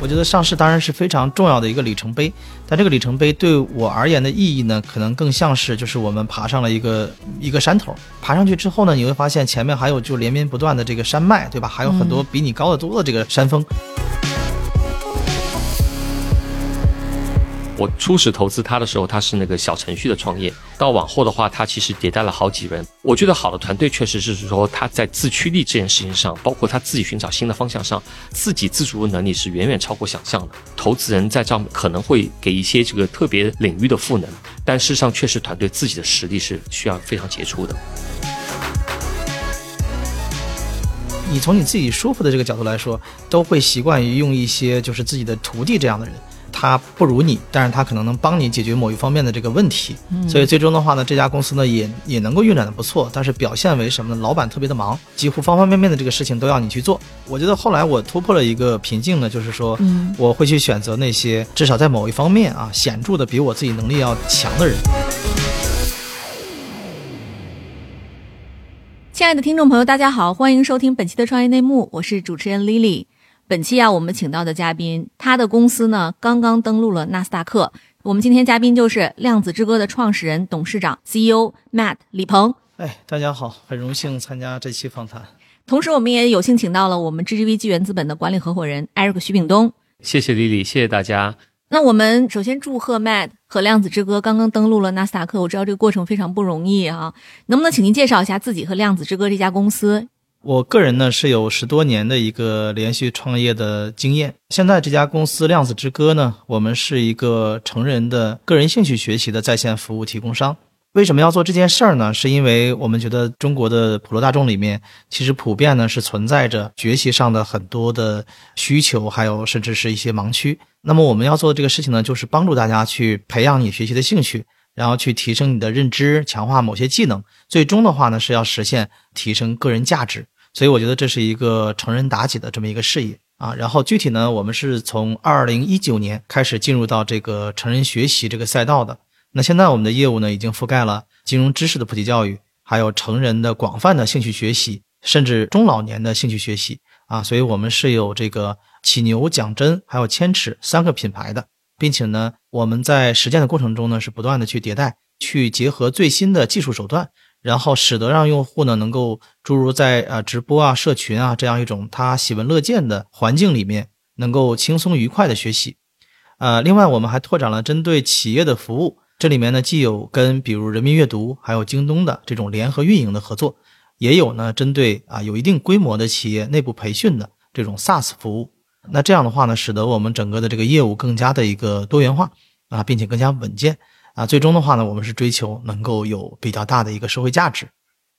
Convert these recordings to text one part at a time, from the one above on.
我觉得上市当然是非常重要的一个里程碑，但这个里程碑对我而言的意义呢，可能更像是就是我们爬上了一个一个山头，爬上去之后呢，你会发现前面还有就连绵不断的这个山脉，对吧？还有很多比你高得多的这个山峰。我初始投资他的时候，他是那个小程序的创业，到往后的话，他其实迭代了好几轮。我觉得好的团队确实是说他在自驱力这件事情上，包括他自己寻找新的方向上，自己自主的能力是远远超过想象的。投资人在这可能会给一些这个特别领域的赋能，但事实上确实团队自己的实力是需要非常杰出的。你从你自己舒服的这个角度来说，都会习惯于用一些就是自己的徒弟这样的人。他不如你，但是他可能能帮你解决某一方面的这个问题，所以最终的话呢，这家公司呢也也能够运转的不错。但是表现为什么呢？老板特别的忙，几乎方方面面的这个事情都要你去做。我觉得后来我突破了一个瓶颈呢，就是说，我会去选择那些至少在某一方面啊显著的比我自己能力要强的人。亲爱的听众朋友，大家好，欢迎收听本期的创业内幕，我是主持人 Lily。本期啊，我们请到的嘉宾，他的公司呢刚刚登陆了纳斯达克。我们今天嘉宾就是量子之歌的创始人、董事长、CEO Matt 李鹏。哎，大家好，很荣幸参加这期访谈。同时，我们也有幸请到了我们 GGV 纪元资本的管理合伙人 Eric 徐炳东。谢谢 Lily，谢谢大家。那我们首先祝贺 Matt 和量子之歌刚刚登陆了纳斯达克。我知道这个过程非常不容易啊，能不能请您介绍一下自己和量子之歌这家公司？我个人呢是有十多年的一个连续创业的经验。现在这家公司量子之歌呢，我们是一个成人的个人兴趣学习的在线服务提供商。为什么要做这件事儿呢？是因为我们觉得中国的普罗大众里面，其实普遍呢是存在着学习上的很多的需求，还有甚至是一些盲区。那么我们要做的这个事情呢，就是帮助大家去培养你学习的兴趣。然后去提升你的认知，强化某些技能，最终的话呢是要实现提升个人价值。所以我觉得这是一个成人妲己的这么一个事业啊。然后具体呢，我们是从二零一九年开始进入到这个成人学习这个赛道的。那现在我们的业务呢，已经覆盖了金融知识的普及教育，还有成人的广泛的兴趣学习，甚至中老年的兴趣学习啊。所以我们是有这个启牛、讲真还有千尺三个品牌的。并且呢，我们在实践的过程中呢，是不断的去迭代，去结合最新的技术手段，然后使得让用户呢能够诸如在呃直播啊、社群啊这样一种他喜闻乐见的环境里面，能够轻松愉快的学习。呃，另外我们还拓展了针对企业的服务，这里面呢既有跟比如人民阅读还有京东的这种联合运营的合作，也有呢针对啊有一定规模的企业内部培训的这种 SaaS 服务。那这样的话呢，使得我们整个的这个业务更加的一个多元化啊，并且更加稳健啊。最终的话呢，我们是追求能够有比较大的一个社会价值。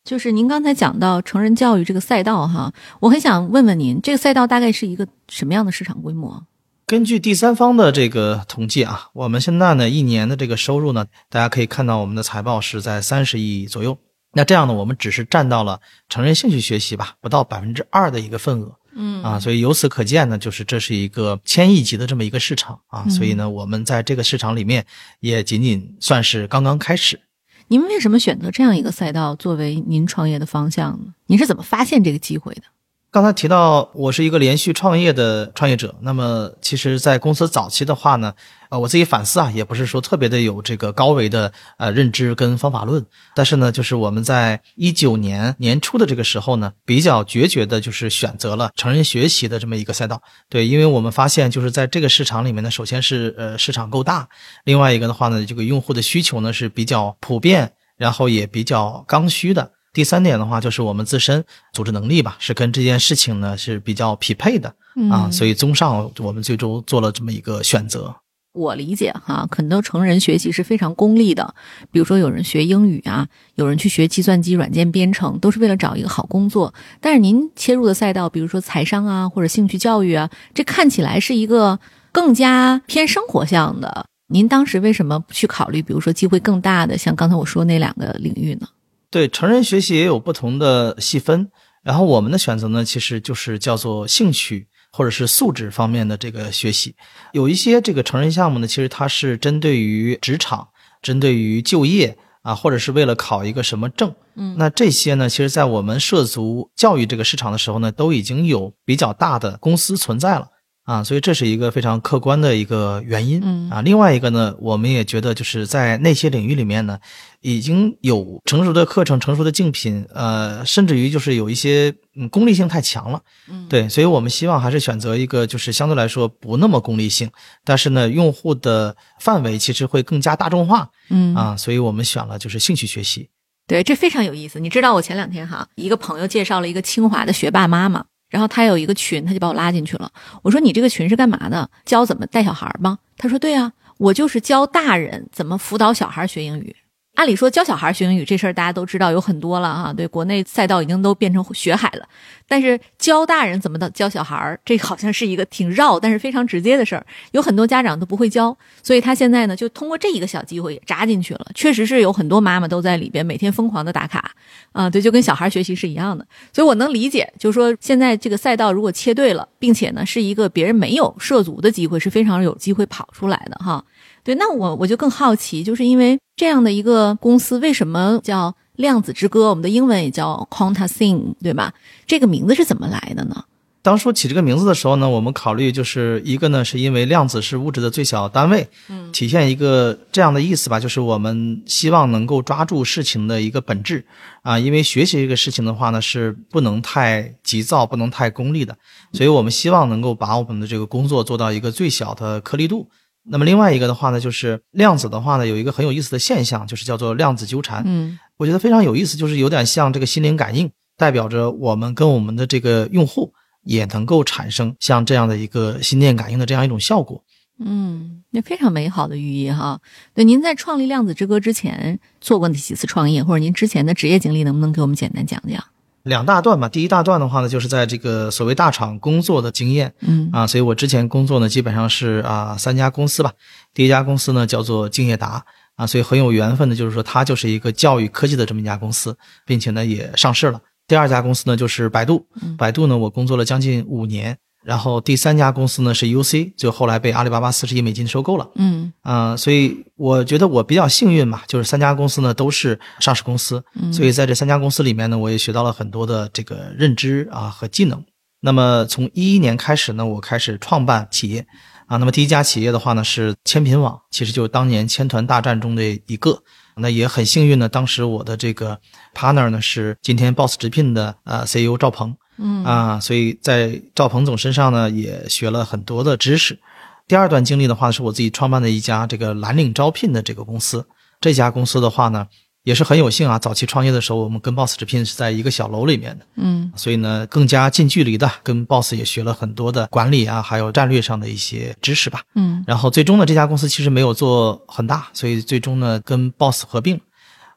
就是您刚才讲到成人教育这个赛道哈，我很想问问您，这个赛道大概是一个什么样的市场规模？根据第三方的这个统计啊，我们现在呢一年的这个收入呢，大家可以看到我们的财报是在三十亿左右。那这样呢，我们只是占到了成人兴趣学习吧，不到百分之二的一个份额。嗯啊，所以由此可见呢，就是这是一个千亿级的这么一个市场啊，所以呢，我们在这个市场里面也仅仅算是刚刚开始。您为什么选择这样一个赛道作为您创业的方向呢？您是怎么发现这个机会的？刚才提到我是一个连续创业的创业者，那么其实，在公司早期的话呢，呃，我自己反思啊，也不是说特别的有这个高维的呃认知跟方法论，但是呢，就是我们在一九年年初的这个时候呢，比较决绝的就是选择了成人学习的这么一个赛道，对，因为我们发现就是在这个市场里面呢，首先是呃市场够大，另外一个的话呢，这个用户的需求呢是比较普遍，然后也比较刚需的。第三点的话，就是我们自身组织能力吧，是跟这件事情呢是比较匹配的啊，所以综上，我们最终做了这么一个选择。我理解哈，很多成人学习是非常功利的，比如说有人学英语啊，有人去学计算机软件编程，都是为了找一个好工作。但是您切入的赛道，比如说财商啊，或者兴趣教育啊，这看起来是一个更加偏生活向的。您当时为什么不去考虑，比如说机会更大的，像刚才我说那两个领域呢？对成人学习也有不同的细分，然后我们的选择呢，其实就是叫做兴趣或者是素质方面的这个学习。有一些这个成人项目呢，其实它是针对于职场、针对于就业啊，或者是为了考一个什么证。嗯，那这些呢，其实在我们涉足教育这个市场的时候呢，都已经有比较大的公司存在了啊，所以这是一个非常客观的一个原因。嗯啊，另外一个呢，我们也觉得就是在那些领域里面呢，已经有成熟的课程、成熟的竞品，呃，甚至于就是有一些嗯功利性太强了。嗯，对，所以我们希望还是选择一个就是相对来说不那么功利性，但是呢，用户的范围其实会更加大众化嗯啊，所以我们选了就是兴趣学习。对，这非常有意思。你知道我前两天哈，一个朋友介绍了一个清华的学霸妈妈，然后他有一个群，他就把我拉进去了。我说你这个群是干嘛的？教怎么带小孩吗？他说对啊，我就是教大人怎么辅导小孩学英语。按理说教小孩学英语这事儿大家都知道有很多了哈，对，国内赛道已经都变成学海了。但是教大人怎么的教小孩儿，这好像是一个挺绕但是非常直接的事儿，有很多家长都不会教，所以他现在呢就通过这一个小机会扎进去了。确实是有很多妈妈都在里边每天疯狂的打卡，啊、对，就跟小孩学习是一样的。所以我能理解，就是说现在这个赛道如果切对了，并且呢是一个别人没有涉足的机会，是非常有机会跑出来的哈。对，那我我就更好奇，就是因为这样的一个公司，为什么叫量子之歌？我们的英文也叫 Quanta Sing，对吧？这个名字是怎么来的呢？当初起这个名字的时候呢，我们考虑就是一个呢，是因为量子是物质的最小单位，嗯体现一个这样的意思吧，就是我们希望能够抓住事情的一个本质啊，因为学习这个事情的话呢，是不能太急躁，不能太功利的，所以我们希望能够把我们的这个工作做到一个最小的颗粒度。那么另外一个的话呢，就是量子的话呢，有一个很有意思的现象，就是叫做量子纠缠。嗯我觉得非常有意思，就是有点像这个心灵感应，代表着我们跟我们的这个用户也能够产生像这样的一个心电感应的这样一种效果。嗯，那非常美好的寓意哈。对，您在创立量子之歌之前做过哪几次创业，或者您之前的职业经历，能不能给我们简单讲讲？两大段吧，第一大段的话呢，就是在这个所谓大厂工作的经验嗯啊，所以我之前工作呢，基本上是啊三家公司吧。第一家公司呢叫做敬业达啊，所以很有缘分的，就是说它就是一个教育科技的这么一家公司，并且呢也上市了。第二家公司呢就是百度，百度呢我工作了将近五年，然后第三家公司呢是 UC，就后来被阿里巴巴四十亿美金收购了。嗯啊、所以我觉得我比较幸运嘛，就是三家公司呢都是上市公司，所以在这三家公司里面呢，我也学到了很多的这个认知啊和技能。那么从一一年开始呢，我开始创办企业啊。那么第一家企业的话呢是千品网，其实就是当年千团大战中的一个。那也很幸运呢，当时我的这个 partner 呢是今天 Boss 直聘的呃 CEO 赵鹏，嗯啊，所以在赵鹏总身上呢也学了很多的知识。第二段经历的话，是我自己创办的一家这个蓝领招聘的这个公司。这家公司的话呢，也是很有幸啊，早期创业的时候，我们跟 Boss 直聘是在一个小楼里面的，嗯所以呢更加近距离的跟 Boss 也学了很多的管理啊，还有战略上的一些知识吧。嗯然后最终呢，这家公司其实没有做很大，所以最终呢跟 Boss 合并。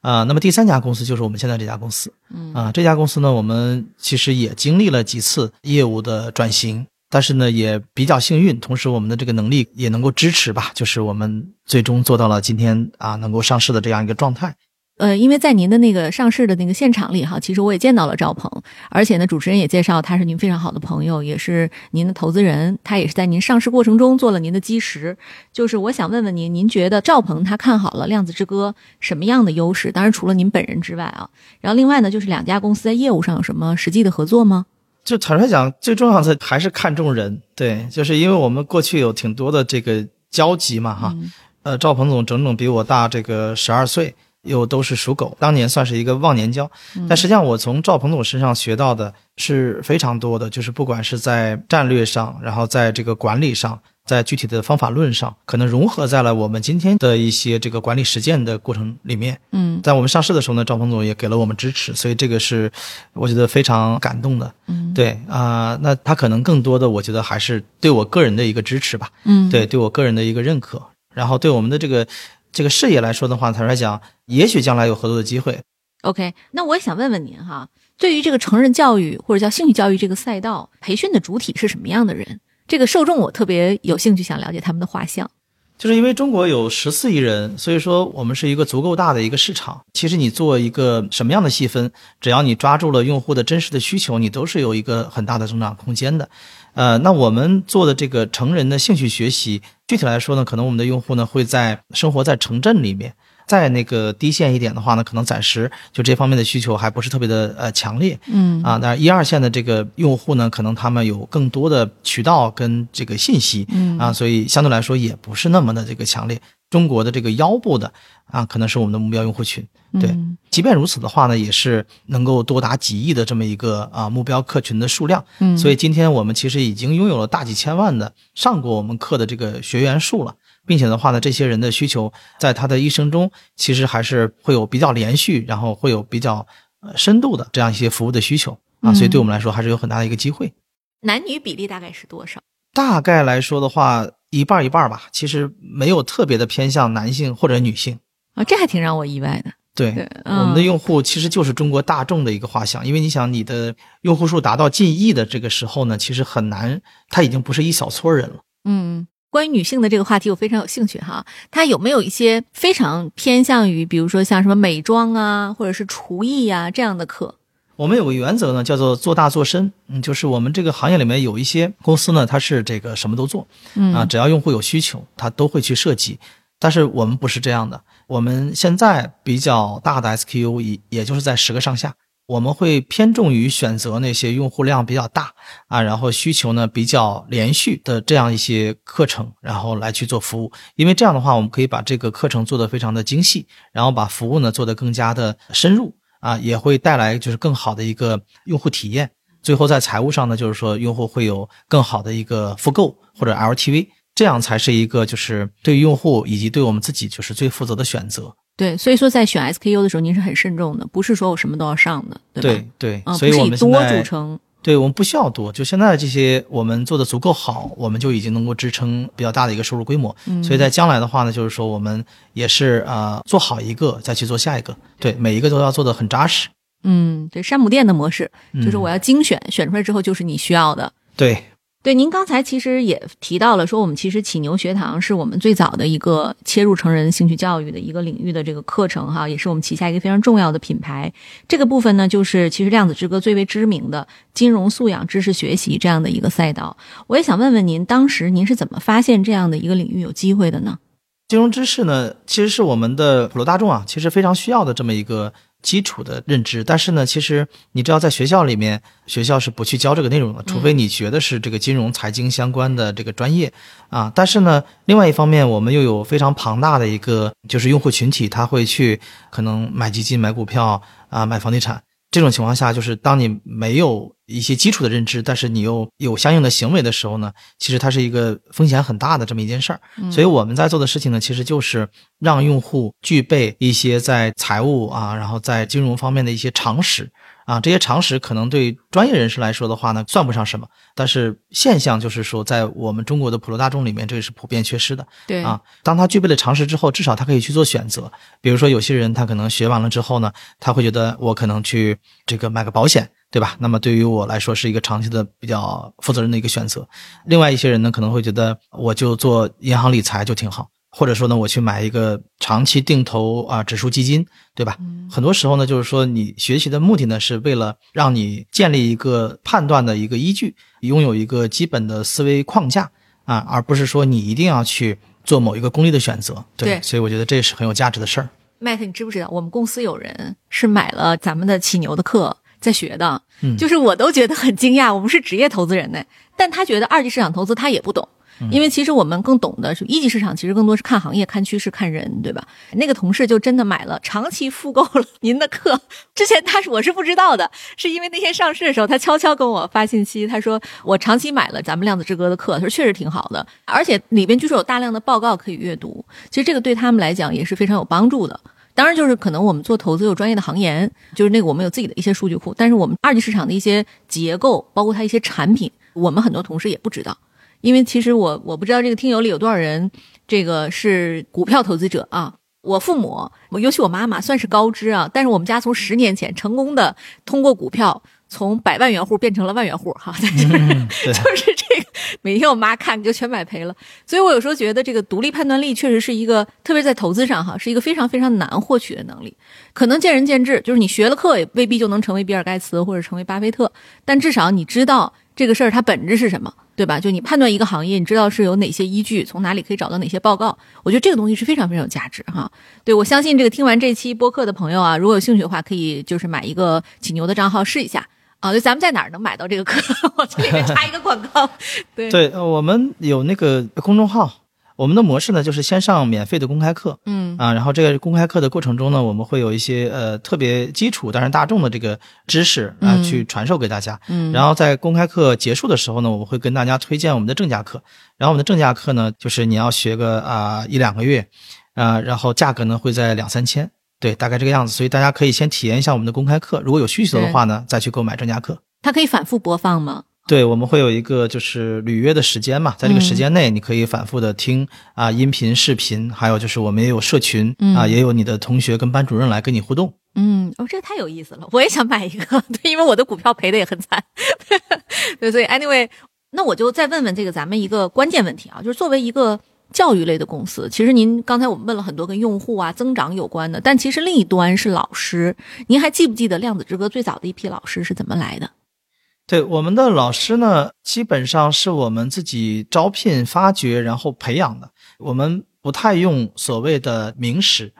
啊、那么第三家公司就是我们现在这家公司。嗯啊、这家公司呢，我们其实也经历了几次业务的转型，但是呢也比较幸运，同时我们的这个能力也能够支持吧，就是我们最终做到了今天啊能够上市的这样一个状态。呃，因为在您的那个上市的那个现场里哈，其实我也见到了赵鹏，而且呢，主持人也介绍他是您非常好的朋友，也是您的投资人，他也是在您上市过程中做了您的基石。就是我想问问您，您觉得赵鹏他看好了量子之歌什么样的优势？当然除了您本人之外啊，然后另外呢，就是两家公司在业务上有什么实际的合作吗？就坦率讲，最重要的还是看重人，对，就是因为我们过去有挺多的这个交集嘛，哈，嗯呃，赵鹏总整整比我大这个十二岁，又都是属狗，当年算是一个忘年交。但实际上，我从赵鹏总身上学到的是非常多的，就是不管是在战略上，然后在这个管理上，在具体的方法论上，可能融合在了我们今天的一些这个管理实践的过程里面。嗯在我们上市的时候呢，赵鹏总也给了我们支持，所以这个是我觉得非常感动的。嗯对啊、那他可能更多的，我觉得还是对我个人的一个支持吧，嗯，对，对我个人的一个认可，然后对我们的这个这个事业来说的话，坦率讲，也许将来有合作的机会。OK，那我也想问问您哈，对于这个成人教育或者叫兴趣教育这个赛道，培训的主体是什么样的人？这个受众我特别有兴趣，想了解他们的画像。就是因为中国有十四亿人，所以说我们是一个足够大的一个市场。其实你做一个什么样的细分，只要你抓住了用户的真实的需求，你都是有一个很大的增长空间的。呃，那我们做的这个成人的兴趣学习，具体来说呢，可能我们的用户呢会在生活在城镇里面，再那个低线一点的话呢，可能暂时就这方面的需求还不是特别的呃强烈。嗯啊，那一二线的这个用户呢，可能他们有更多的渠道跟这个信息，嗯啊，所以相对来说也不是那么的这个强烈。中国的这个腰部的啊，可能是我们的目标用户群。对，嗯即便如此的话呢，也是能够多达几亿的这么一个啊目标客群的数量。嗯，所以今天我们其实已经拥有了大几千万的上过我们课的这个学员数了，并且的话呢，这些人的需求在他的一生中其实还是会有比较连续，然后会有比较呃深度的这样一些服务的需求啊，嗯所以对我们来说还是有很大的一个机会。男女比例大概是多少？大概来说的话，一半儿一半儿吧，其实没有特别的偏向男性或者女性。啊，这还挺让我意外的。对，对，我们的嗯用户其实就是中国大众的一个画像，因为你想，你的用户数达到近亿的这个时候呢，其实很难，他已经不是一小撮人了。嗯，关于女性的这个话题，我非常有兴趣哈。它有没有一些非常偏向于，比如说像什么美妆啊，或者是厨艺呀、这样的课？我们有个原则呢，叫做做大做深。嗯，就是我们这个行业里面有一些公司呢，它是这个什么都做嗯啊，只要用户有需求，它都会去设计。但是我们不是这样的，我们现在比较大的 SKU 也也就是在十个上下，我们会偏重于选择那些用户量比较大啊，然后需求呢比较连续的这样一些课程，然后来去做服务。因为这样的话，我们可以把这个课程做得非常的精细，然后把服务呢做得更加的深入啊，也会带来就是更好的一个用户体验。最后在财务上呢，就是说用户会有更好的一个复购或者 LTV，这样才是一个就是对于用户以及对我们自己就是最负责的选择。对，所以说在选 SKU 的时候，您是很慎重的，不是说我什么都要上的，对吧？对对，嗯，所以我们现在著称。对我们不需要多，就现在这些我们做的足够好，我们就已经能够支撑比较大的一个收入规模。嗯所以在将来的话呢，就是说我们也是啊、呃做好一个再去做下一个，对每一个都要做的很扎实。嗯，对，山姆店的模式就是嗯我要精选，选出来之后就是你需要的。对，对，您刚才其实也提到了，说我们其实启牛学堂是我们最早的一个切入成人兴趣教育的一个领域的这个课程哈，也是我们旗下一个非常重要的品牌。这个部分呢，就是其实量子之歌最为知名的金融素养知识学习这样的一个赛道。我也想问问您，当时您是怎么发现这样的一个领域有机会的呢？金融知识呢，其实是我们的普罗大众啊，其实非常需要的这么一个基础的认知。但是呢，其实你知道，在学校里面，学校是不去教这个内容的，除非你学的是这个金融财经相关的这个专业啊。但是呢，另外一方面，我们又有非常庞大的一个就是用户群体，他会去可能买基金、买股票啊、买房地产。这种情况下，就是当你没有一些基础的认知，但是你又有相应的行为的时候呢，其实它是一个风险很大的这么一件事儿。所以我们在做的事情呢，其实就是让用户具备一些在财务啊，然后在金融方面的一些常识啊。这些常识可能对专业人士来说的话呢，算不上什么，但是现象就是说，在我们中国的普罗大众里面，这个是普遍缺失的。对啊，当他具备了常识之后，至少他可以去做选择。比如说，有些人他可能学完了之后呢，他会觉得我可能去这个买个保险，对吧？那么对于我来说是一个长期的比较负责任的一个选择。另外一些人呢，可能会觉得我就做银行理财就挺好，或者说呢，我去买一个长期定投啊指数基金，对吧？很多时候呢，就是说你学习的目的呢，是为了让你建立一个判断的一个依据，拥有一个基本的思维框架啊，而不是说你一定要去做某一个功利的选择。对所以我觉得这是很有价值的事儿。麦特，你知不知道我们公司有人是买了咱们的起牛的课在学的？嗯就是我都觉得很惊讶，我们是职业投资人呢，但他觉得二级市场投资他也不懂。因为其实我们更懂的是一级市场，其实更多是看行业、看趋势、看人，对吧？那个同事就真的买了，长期复购了您的课。之前他是我是不知道的，是因为那天上市的时候，他悄悄跟我发信息，他说我长期买了咱们量子之歌的课，他说确实挺好的，而且里边据说有大量的报告可以阅读，其实这个对他们来讲也是非常有帮助的。当然，就是可能我们做投资有专业的行研，就是那个我们有自己的一些数据库，但是我们二级市场的一些结构，包括它一些产品，我们很多同事也不知道。因为其实我我不知道这个听友里有多少人，这个是股票投资者啊。我父母，我尤其我妈妈算是高知啊，但是我们家从十年前成功的通过股票从百万元户变成了万元户哈，但是、嗯就是这个每天我妈看就全买赔了，所以我有时候觉得这个独立判断力确实是一个，特别在投资上哈，是一个非常非常难获取的能力，可能见仁见智，就是你学了课也未必就能成为比尔盖茨或者成为巴菲特，但至少你知道这个事儿它本质是什么，对吧？就你判断一个行业，你知道是有哪些依据，从哪里可以找到哪些报告，我觉得这个东西是非常非常有价值哈。对我相信这个听完这期播客的朋友啊，如果有兴趣的话，可以就是买一个起牛的账号试一下啊。就咱们在哪儿能买到这个课？我这里面插一个广告。对，我们有那个公众号。我们的模式呢，就是先上免费的公开课，嗯啊，然后这个公开课的过程中呢，我们会有一些呃特别基础但是大众的这个知识啊、嗯去传授给大家。嗯，然后在公开课结束的时候呢，我们会跟大家推荐我们的正价课。然后我们的正价课呢，就是你要学个啊、一两个月，啊、然后价格呢会在两三千，对，大概这个样子。所以大家可以先体验一下我们的公开课，如果有需求的话呢，再去购买正价课。它可以反复播放吗？对，我们会有一个就是履约的时间嘛，在这个时间内，你可以反复的听啊、音频、视频，还有就是我们也有社群嗯啊、也有你的同学跟班主任来跟你互动。嗯，哦，这个太有意思了，我也想买一个，对，因为我的股票赔的也很惨，对，所以 anyway，那我就再问问这个咱们一个关键问题啊，就是作为一个教育类的公司，其实您刚才我们问了很多跟用户啊增长有关的，但其实另一端是老师，您还记不记得量子之歌最早的一批老师是怎么来的？对我们的老师呢，基本上是我们自己招聘、发掘，然后培养的。我们不太用所谓的名师，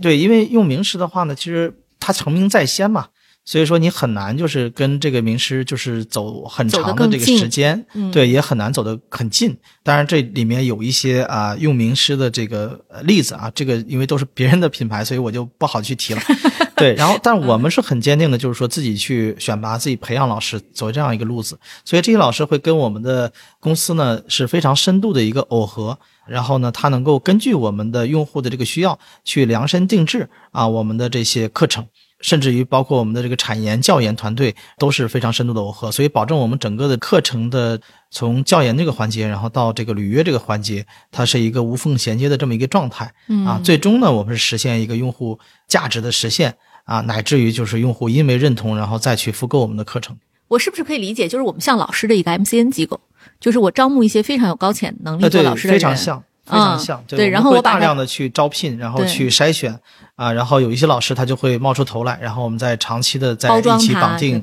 对，因为用名师的话呢，其实他成名在先嘛，所以说你很难就是跟这个名师就是走很长的这个时间，嗯对，也很难走得很近。当然，这里面有一些啊、用名师的这个呃例子啊，这个因为都是别人的品牌，所以我就不好去提了。对，然后，但我们是很坚定的，就是说自己去选拔、自己培养老师，走这样一个路子。所以这些老师会跟我们的公司呢是非常深度的一个耦合，然后呢，他能够根据我们的用户的这个需要去量身定制啊我们的这些课程。甚至于包括我们的这个产研、教研团队都是非常深度的耦合，所以保证我们整个的课程的从教研这个环节，然后到这个履约这个环节，它是一个无缝衔接的这么一个状态。嗯啊，最终呢，我们是实现一个用户价值的实现啊，乃至于就是用户因为认同，然后再去复购我们的课程。我是不是可以理解，就是我们像老师的一个 MCN 机构，就是我招募一些非常有高潜能力呃，对做老，师的人，非常像，非常像。对然后我大量的去招聘，然后去筛选啊，然后有一些老师他就会冒出头来，然后我们再长期的在一起，绑定，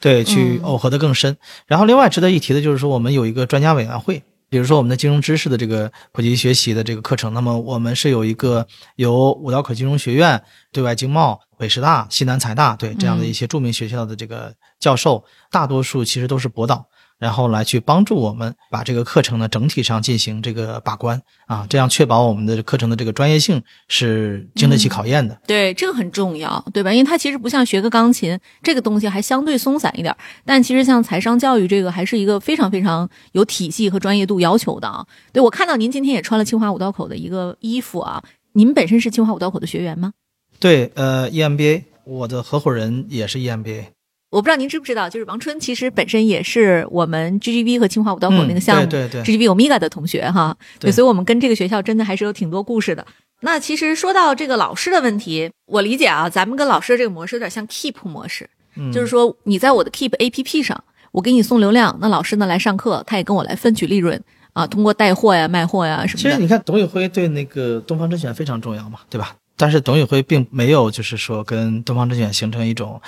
对？对，去嗯耦合的更深。然后另外值得一提的就是说，我们有一个专家委员会。比如说我们的金融知识的这个普及学习的这个课程，那么我们是有一个由五道口金融学院、对外经贸、北师大、西南财大对这样的一些著名学校的这个教授，大多数其实都是博导，然后来去帮助我们把这个课程呢整体上进行这个把关啊，这样确保我们的课程的这个专业性是经得起考验的。对，这个很重要，对吧？因为它其实不像学个钢琴这个东西还相对松散一点，但其实像财商教育这个还是一个非常非常有体系和专业度要求的啊。对我看到您今天也穿了清华五道口的一个衣服啊，您本身是清华五道口的学员吗？对，呃，EMBA，我的合伙人也是 E EMBA。我不知道您知不知道，就是王春其实本身也是我们 GGB 和清华五道口那个项目、嗯对对对 GGB Omega 的同学哈，对所以我们跟这个学校真的还是有挺多故事的。那其实说到这个老师的问题，我理解啊，咱们跟老师的这个模式有点像 Keep 模式，嗯就是说你在我的 Keep APP 上，我给你送流量，那老师呢来上课，他也跟我来分取利润啊，通过带货呀、卖货呀什么的。其实你看，董宇辉对那个东方甄选非常重要嘛，对吧？但是董宇辉并没有就是说跟东方甄选形成一种，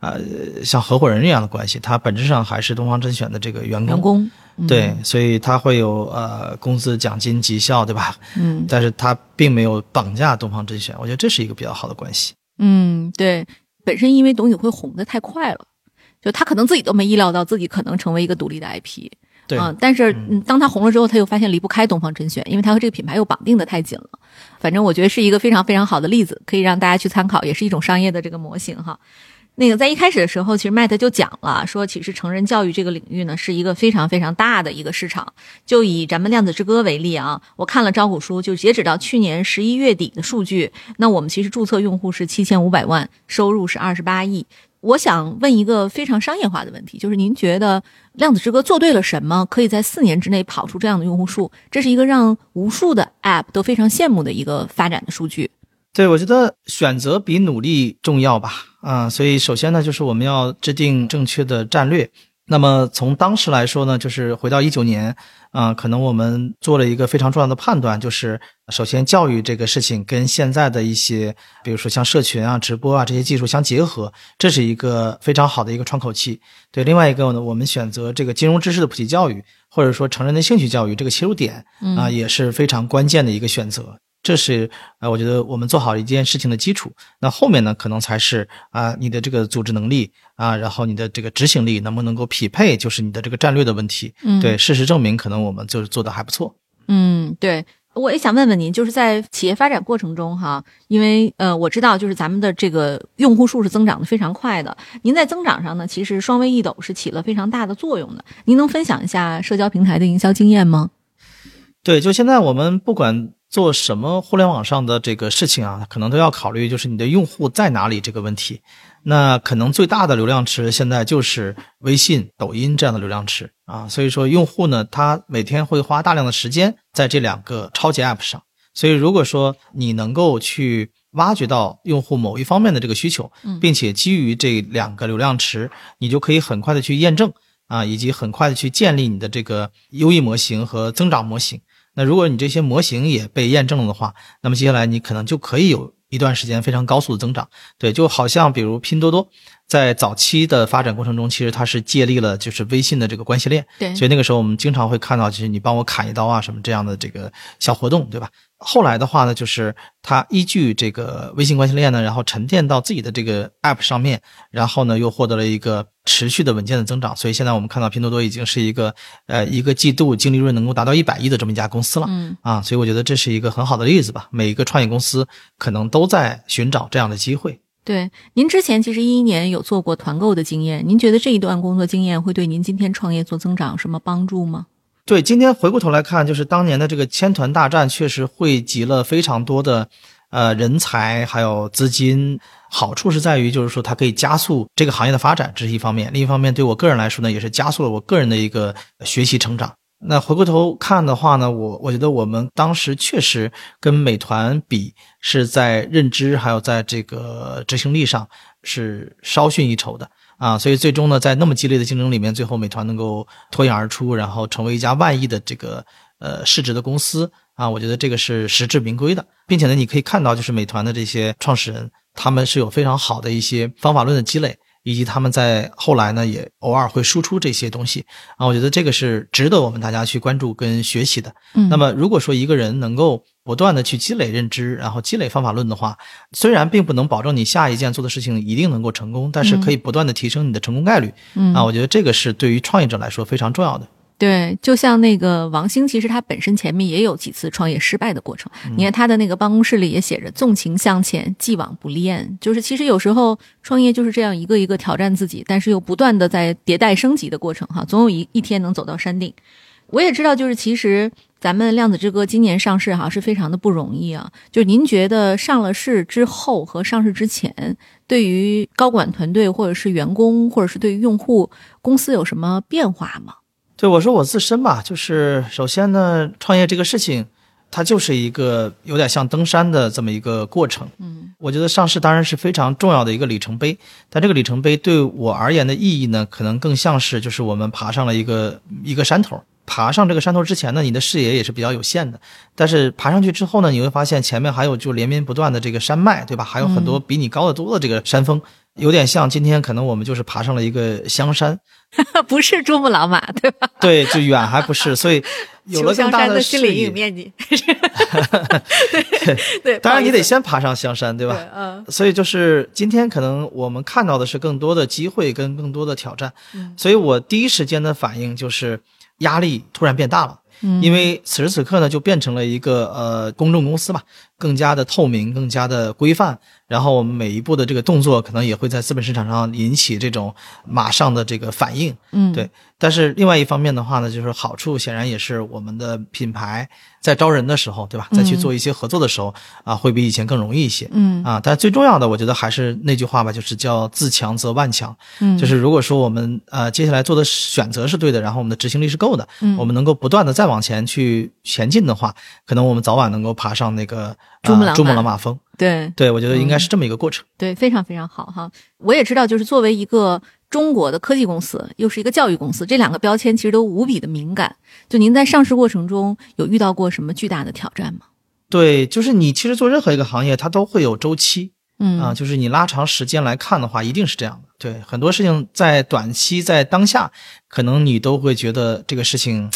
呃，像合伙人一样的关系，他本质上还是东方甄选的这个员工。员工，嗯对，所以他会有呃工资、奖金、绩效，对吧？嗯但是他并没有绑架东方甄选，我觉得这是一个比较好的关系。嗯，对，本身因为董宇辉红的太快了，就他可能自己都没意料到自己可能成为一个独立的 IP。对，啊，但是嗯，当他红了之后，他又发现离不开东方甄选，因为他和这个品牌又绑定的太紧了。反正我觉得是一个非常非常好的例子，可以让大家去参考，也是一种商业的这个模型哈。那个在一开始的时候，其实 Matt 就讲了，说其实成人教育这个领域呢是一个非常非常大的一个市场。就以咱们量子之歌为例啊，我看了招股书，就截止到去年十一月底的数据，那我们其实注册用户是七千五百万，收入是二十八亿。我想问一个非常商业化的问题，就是您觉得量子之歌做对了什么，可以在四年之内跑出这样的用户数？这是一个让无数的 App 都非常羡慕的一个发展的数据。对，我觉得选择比努力重要吧。啊、所以首先呢，就是我们要制定正确的战略。那么从当时来说呢，就是回到一九年，啊、可能我们做了一个非常重要的判断，就是首先教育这个事情跟现在的一些，比如说像社群啊、直播啊这些技术相结合，这是一个非常好的一个窗口期。对，另外一个呢，我们选择这个金融知识的普及教育，或者说成人的兴趣教育这个切入点啊、也是非常关键的一个选择。这是呃，我觉得我们做好一件事情的基础。那后面呢，可能才是啊、你的这个组织能力啊，然后你的这个执行力能不能够匹配，就是你的这个战略的问题。嗯对，事实证明，可能我们就是做的还不错。嗯，对，我也想问问您，就是在企业发展过程中哈，因为呃，我知道就是咱们的这个用户数是增长的非常快的，您在增长上呢，其实双微一抖是起了非常大的作用的。您能分享一下社交平台的营销经验吗？对，就现在我们不管做什么互联网上的这个事情啊，可能都要考虑就是你的用户在哪里这个问题。那可能最大的流量池现在就是微信、抖音这样的流量池啊，所以说用户呢，他每天会花大量的时间在这两个超级 App 上。所以如果说你能够去挖掘到用户某一方面的这个需求，并且基于这两个流量池，你就可以很快的去验证啊，以及很快的去建立你的这个优异模型和增长模型。那如果你这些模型也被验证了的话，那么接下来你可能就可以有一段时间非常高速的增长。对，就好像比如拼多多在早期的发展过程中，其实它是借力了就是微信的这个关系链，对所以那个时候我们经常会看到，就是你帮我砍一刀啊什么这样的这个小活动，对吧？后来的话呢，就是他依据这个微信关系链呢，然后沉淀到自己的这个 App 上面，然后呢又获得了一个持续的稳健的增长。所以现在我们看到拼多多已经是一个呃一个季度净利润能够达到一百亿的这么一家公司了。嗯啊，所以我觉得这是一个很好的例子吧。每一个创业公司可能都在寻找这样的机会。对，您之前其实一一年有做过团购的经验，您觉得这一段工作经验会对您今天创业做增长有什么帮助吗？对，今天回过头来看，就是当年的这个千团大战，确实汇集了非常多的呃人才，还有资金。好处是在于，就是说它可以加速这个行业的发展，这是一方面；另一方面，对我个人来说呢，也是加速了我个人的一个学习成长。那回过头看的话呢，我我觉得我们当时确实跟美团比，是在认知还有在这个执行力上是稍逊一筹的。啊，所以最终呢，在那么激烈的竞争里面，最后美团能够脱颖而出，然后成为一家万亿的这个呃市值的公司。啊，我觉得这个是实至名归的，并且呢，你可以看到，就是美团的这些创始人，他们是有非常好的一些方法论的积累，以及他们在后来呢，也偶尔会输出这些东西。啊，我觉得这个是值得我们大家去关注跟学习的。嗯。那么如果说一个人能够不断的去积累认知，然后积累方法论的话，虽然并不能保证你下一件做的事情一定能够成功，但是可以不断的提升你的成功概率。嗯啊，我觉得这个是对于创业者来说非常重要的。对，就像那个王兴，其实他本身前面也有几次创业失败的过程。你看他的那个办公室里也写着“纵情向前，既往不恋”，就是其实有时候创业就是这样一个一个挑战自己，但是又不断的在迭代升级的过程哈，总有一一天能走到山顶。我也知道，就是其实咱们量子之歌今年上市哈是非常的不容易啊。就是您觉得上了市之后和上市之前，对于高管团队或者是员工或者是对于用户，公司有什么变化吗？对我说我自身吧，就是首先呢，创业这个事情，它就是一个有点像登山的这么一个过程。嗯我觉得上市当然是非常重要的一个里程碑，但这个里程碑对我而言的意义呢，可能更像是就是我们爬上了一个一个山头。爬上这个山头之前呢，你的视野也是比较有限的，但是爬上去之后呢，你会发现前面还有就连绵不断的这个山脉，对吧？还有很多比你高得多的这个山峰，有点像今天可能我们就是爬上了一个香山，不是珠穆朗玛，对吧？对，就远还不是，所以有了更大香山的心理阴影。面积，对对，当然，你得先爬上香山，对吧？对嗯所以就是今天可能我们看到的是更多的机会跟更多的挑战，嗯所以我第一时间的反应就是压力突然变大了。嗯因为此时此刻呢，就变成了一个呃公众公司吧，更加的透明，更加的规范。然后我们每一步的这个动作，可能也会在资本市场上引起这种马上的这个反应。嗯对，但是另外一方面的话呢，就是好处显然也是我们的品牌在招人的时候，对吧？再去做一些合作的时候啊，会比以前更容易一些。嗯啊，但最重要的，我觉得还是那句话吧，就是叫自强则万强。嗯就是如果说我们呃接下来做的选择是对的，然后我们的执行力是够的，嗯我们能够不断的再往前去前进的话，可能我们早晚能够爬上那个珠穆朗珠穆朗玛峰。对对，我觉得应该是这么一个过程。对，非常非常好哈。我也知道，就是作为一个中国的科技公司，又是一个教育公司，这两个标签其实都无比的敏感。就您在上市过程中有遇到过什么巨大的挑战吗？对，就是你其实做任何一个行业，它都会有周期。嗯啊，就是你拉长时间来看的话，一定是这样的。对，很多事情在短期在当下，可能你都会觉得这个事情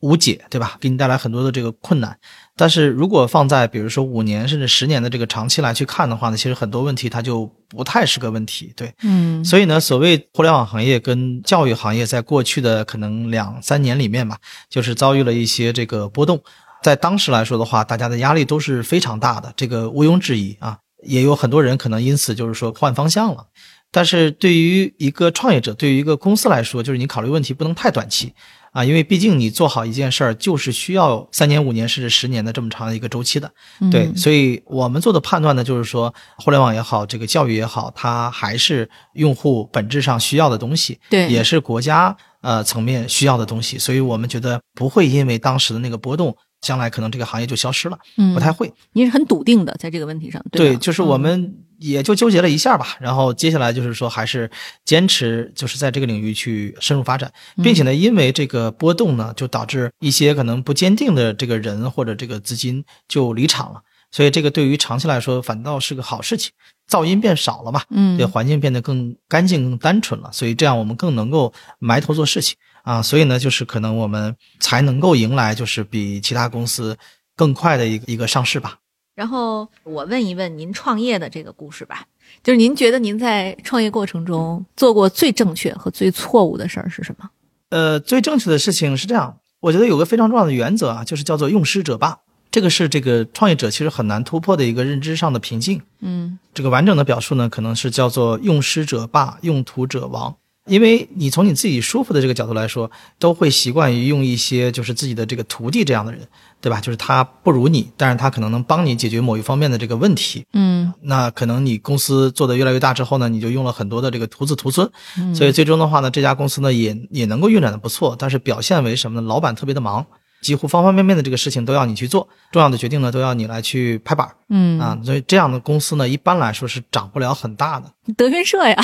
无解，对吧？给你带来很多的这个困难。但是如果放在比如说五年甚至十年的这个长期来去看的话呢，其实很多问题它就不太是个问题。对，嗯所以呢，所谓互联网行业跟教育行业在过去的可能两三年里面吧，就是遭遇了一些这个波动。在当时来说的话，大家的压力都是非常大的，这个毋庸置疑啊。也有很多人可能因此就是说换方向了。但是对于一个创业者，对于一个公司来说，就是你考虑问题不能太短期啊，因为毕竟你做好一件事儿，就是需要三年、五年甚至十年的这么长的一个周期的。对，嗯所以我们做的判断呢，就是说，互联网也好，这个教育也好，它还是用户本质上需要的东西，对也是国家呃层面需要的东西，所以我们觉得不会因为当时的那个波动，将来可能这个行业就消失了，嗯不太会。您是很笃定的在这个问题上，对，吧就是我嗯们也就纠结了一下吧，然后接下来就是说还是坚持就是在这个领域去深入发展，并且呢，因为这个波动呢，就导致一些可能不坚定的这个人或者这个资金就离场了，所以这个对于长期来说反倒是个好事情，噪音变少了嘛，嗯。对环境变得更干净、更单纯了，所以这样我们更能够埋头做事情。啊，所以呢，就是可能我们才能够迎来就是比其他公司更快的一个一个上市吧。然后我问一问您创业的这个故事吧，就是您觉得您在创业过程中做过最正确和最错误的事儿是什么？呃，最正确的事情是这样，我觉得有个非常重要的原则啊，就是叫做用师者霸。这个是这个创业者其实很难突破的一个认知上的瓶颈。嗯这个完整的表述呢，可能是叫做用师者霸，用徒者亡。因为你从你自己舒服的这个角度来说，都会习惯于用一些就是自己的这个徒弟这样的人，对吧？就是他不如你，但是他可能能帮你解决某一方面的这个问题。嗯那可能你公司做的越来越大之后呢，你就用了很多的这个徒子徒孙，嗯所以最终的话呢，这家公司呢也也能够运转的不错，但是表现为什么呢？老板特别的忙，几乎方方面面的这个事情都要你去做，重要的决定呢都要你来去拍板嗯啊，所以这样的公司呢，一般来说是涨不了很大的。德云社呀，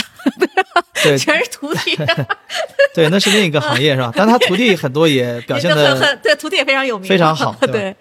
对全是徒弟，对，那是另一个行业是吧？但他徒弟很多也 表现很的很对，徒弟也非常有名，非常好对对，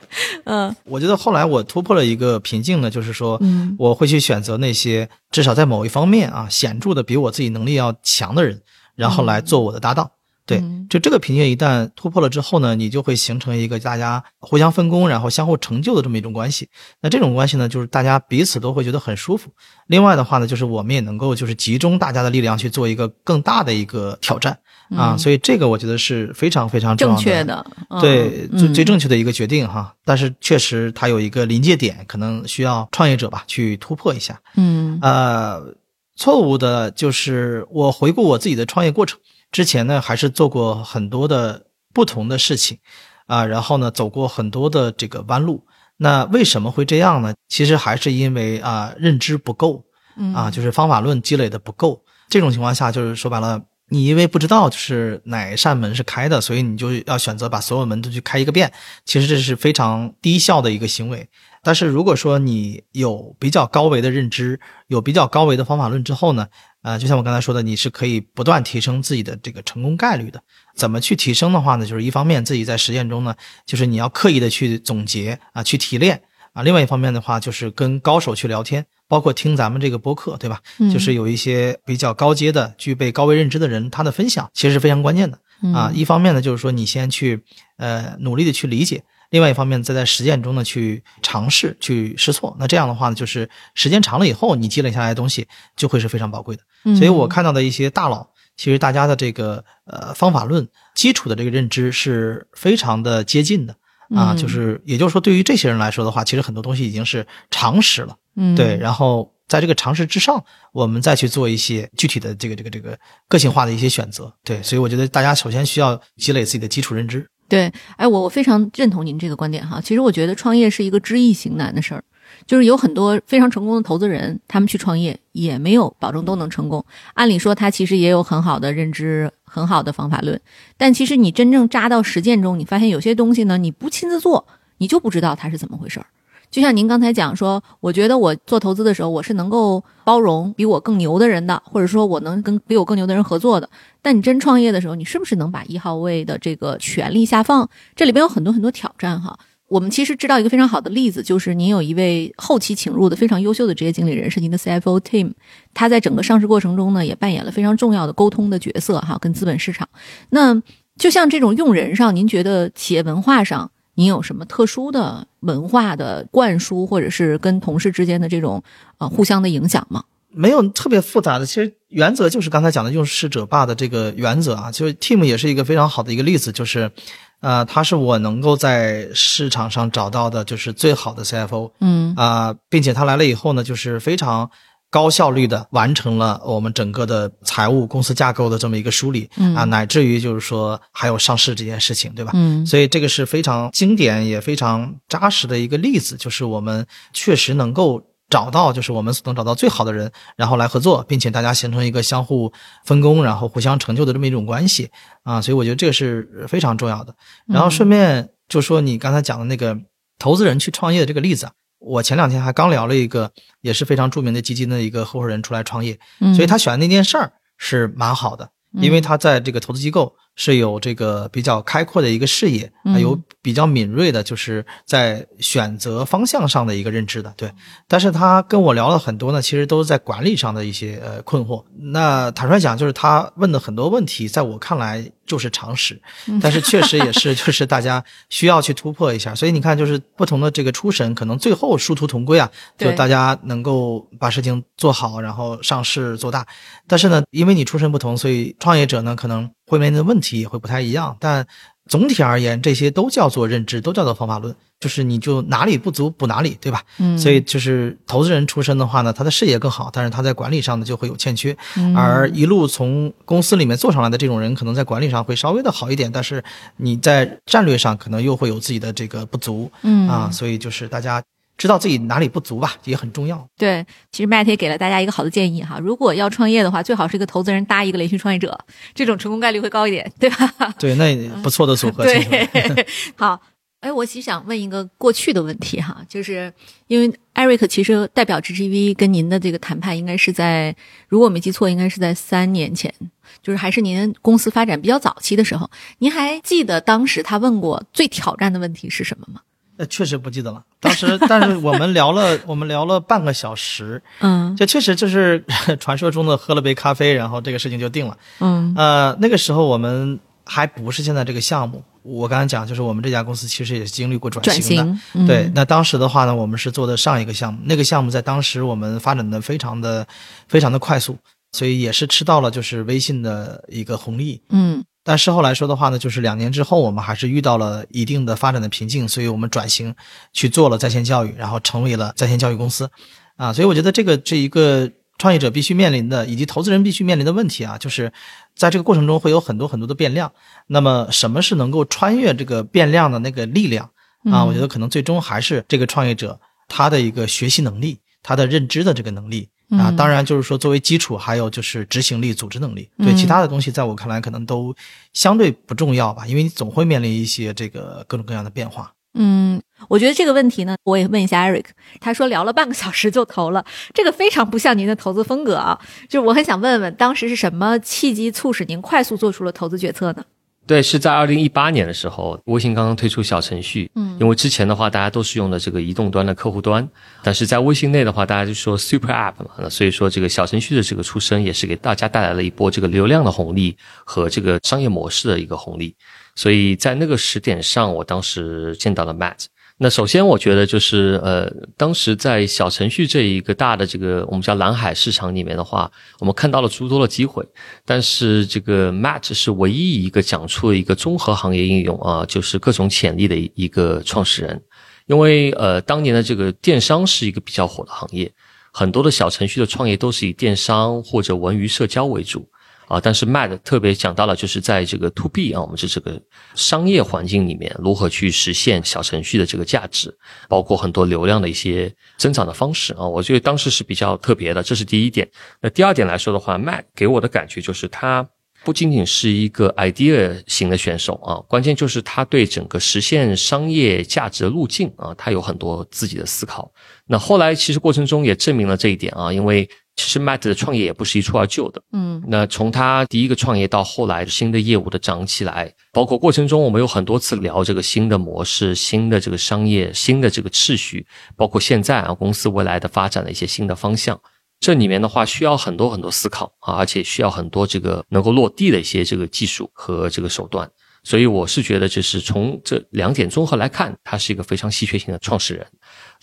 嗯我觉得后来我突破了一个瓶颈呢，就是说，嗯我会去选择那些至少在某一方面啊显著的比我自己能力要强的人，然后来做我的搭档。对嗯，就这个瓶颈一旦突破了之后呢，你就会形成一个大家互相分工，然后相互成就的这么一种关系。那这种关系呢，就是大家彼此都会觉得很舒服。另外的话呢，就是我们也能够就是集中大家的力量去做一个更大的一个挑战啊，嗯所以这个我觉得是非常非常正确的，嗯对，最最嗯正确的一个决定哈。但是确实它有一个临界点，可能需要创业者吧去突破一下。嗯呃，错误的就是我回顾我自己的创业过程，之前呢还是做过很多的不同的事情啊、然后呢走过很多的这个弯路。那为什么会这样呢？其实还是因为啊、认知不够嗯啊，就是方法论积累的不够。这种情况下，就是说白了，你因为不知道就是哪扇门是开的，所以你就要选择把所有门都去开一个遍。其实这是非常低效的一个行为。但是如果说你有比较高维的认知，有比较高维的方法论之后呢，呃，就像我刚才说的，你是可以不断提升自己的这个成功概率的。怎么去提升的话呢？就是一方面自己在实践中呢，就是你要刻意的去总结啊，去提炼啊；另外一方面的话，就是跟高手去聊天，包括听咱们这个播客，对吧？嗯就是有一些比较高阶的、具备高维认知的人，他的分享其实是非常关键的啊。嗯一方面呢，就是说你先去呃努力的去理解；另外一方面，再在实践中呢去尝试、去试错。那这样的话呢，就是时间长了以后，你积累下来的东西就会是非常宝贵的。嗯所以我看到的一些大佬，其实大家的这个呃方法论基础的这个认知是非常的接近的啊，嗯就是也就是说，对于这些人来说的话，其实很多东西已经是常识了。嗯对，然后在这个常识之上，我们再去做一些具体的这个这个这个个性化的一些选择。对，所以我觉得大家首先需要积累自己的基础认知。对，哎，我我非常认同您这个观点哈。其实我觉得创业是一个知易行难的事儿，就是有很多非常成功的投资人，他们去创业也没有保证都能成功。按理说，他其实也有很好的认知、很好的方法论，但其实你真正扎到实践中，你发现有些东西呢，你不亲自做，你就不知道它是怎么回事儿。就像您刚才讲说，我觉得我做投资的时候，我是能够包容比我更牛的人的，或者说我能跟比我更牛的人合作的。但你真创业的时候，你是不是能把一号位的这个权力下放？这里边有很多很多挑战哈。我们其实知道一个非常好的例子，就是您有一位后期请入的非常优秀的职业经理人，是您的 CFO Tim，他在整个上市过程中呢，也扮演了非常重要的沟通的角色哈，跟资本市场。那就像这种用人上，您觉得企业文化上，您有什么特殊的文化的灌输，或者是跟同事之间的这种呃互相的影响吗？没有特别复杂的，其实原则就是刚才讲的用事者霸的这个原则啊，就是 Team 也是一个非常好的一个例子，就是。呃，他是我能够在市场上找到的，就是最好的 CFO。嗯啊，并且他来了以后呢，就是非常高效率的完成了我们整个的财务公司架构的这么一个梳理。嗯啊，乃至于就是说还有上市这件事情，对吧？嗯，所以这个是非常经典也非常扎实的一个例子，就是我们确实能够。找到就是我们所能找到最好的人，然后来合作，并且大家形成一个相互分工，然后互相成就的这么一种关系啊，所以我觉得这个是非常重要的。然后顺便就说你刚才讲的那个投资人去创业的这个例子啊，我前两天还刚聊了一个也是非常著名的基金的一个合伙人出来创业，所以他选的那件事儿是蛮好的，因为他在这个投资机构。是有这个比较开阔的一个视野，有比较敏锐的，就是在选择方向上的一个认知的，对。但是他跟我聊了很多呢，其实都是在管理上的一些呃困惑。那坦率讲，就是他问的很多问题，在我看来就是常识，但是确实也是 就是大家需要去突破一下。所以你看，就是不同的这个出身，可能最后殊途同归啊，就大家能够把事情做好，然后上市做大。但是呢，因为你出身不同，所以创业者呢可能。会面临的问题也会不太一样，但总体而言，这些都叫做认知，都叫做方法论，就是你就哪里不足补哪里，对吧？嗯，所以就是投资人出身的话呢，他的视野更好，但是他在管理上呢就会有欠缺，而一路从公司里面做上来的这种人，可能在管理上会稍微的好一点，但是你在战略上可能又会有自己的这个不足，嗯啊，所以就是大家。知道自己哪里不足吧，也很重要。对，其实 Matt 也给了大家一个好的建议哈，如果要创业的话，最好是一个投资人搭一个连续创业者，这种成功概率会高一点，对吧？对，那不错的组合。对，好，哎，我其实想问一个过去的问题哈，就是因为 Eric 其实代表 GGV 跟您的这个谈判，应该是在如果我没记错，应该是在三年前，就是还是您公司发展比较早期的时候，您还记得当时他问过最挑战的问题是什么吗？呃，确实不记得了。当时，但是我们聊了，我们聊了半个小时，嗯，就确实就是 传说中的喝了杯咖啡，然后这个事情就定了，嗯，呃，那个时候我们还不是现在这个项目。我刚才讲，就是我们这家公司其实也是经历过转型的，对。那当时的话呢，我们是做的上一个项目，那个项目在当时我们发展的非常的非常的快速，所以也是吃到了就是微信的一个红利，嗯。但事后来说的话呢，就是两年之后，我们还是遇到了一定的发展的瓶颈，所以我们转型去做了在线教育，然后成为了在线教育公司，啊，所以我觉得这个这一个创业者必须面临的，以及投资人必须面临的问题啊，就是在这个过程中会有很多很多的变量。那么什么是能够穿越这个变量的那个力量啊？我觉得可能最终还是这个创业者他的一个学习能力，他的认知的这个能力。啊，当然就是说，作为基础，还有就是执行力、组织能力，对其他的东西，在我看来可能都相对不重要吧，因为你总会面临一些这个各种各样的变化。嗯，我觉得这个问题呢，我也问一下 Eric，他说聊了半个小时就投了，这个非常不像您的投资风格啊，就是我很想问问，当时是什么契机促使您快速做出了投资决策呢？对，是在二零一八年的时候，微信刚刚推出小程序。嗯，因为之前的话，大家都是用的这个移动端的客户端，但是在微信内的话，大家就说 Super App 嘛，那所以说这个小程序的这个出生，也是给大家带来了一波这个流量的红利和这个商业模式的一个红利。所以在那个时点上，我当时见到了 Matt。那首先，我觉得就是呃，当时在小程序这一个大的这个我们叫蓝海市场里面的话，我们看到了诸多的机会。但是这个 Matt 是唯一一个讲出了一个综合行业应用啊，就是各种潜力的一个创始人。因为呃，当年的这个电商是一个比较火的行业，很多的小程序的创业都是以电商或者文娱社交为主。啊，但是 Mad 特别讲到了，就是在这个 To B 啊，我们是这个商业环境里面，如何去实现小程序的这个价值，包括很多流量的一些增长的方式啊，我觉得当时是比较特别的，这是第一点。那第二点来说的话，Mad 给我的感觉就是他不仅仅是一个 idea 型的选手啊，关键就是他对整个实现商业价值的路径啊，他有很多自己的思考。那后来其实过程中也证明了这一点啊，因为其实 Matt 的创业也不是一蹴而就的。嗯那从他第一个创业到后来新的业务的涨起来，包括过程中我们有很多次聊这个新的模式、新的这个商业、新的这个秩序，包括现在啊公司未来的发展的一些新的方向。这里面的话需要很多很多思考啊，而且需要很多这个能够落地的一些这个技术和这个手段。所以我是觉得，就是从这两点综合来看，他是一个非常稀缺性的创始人。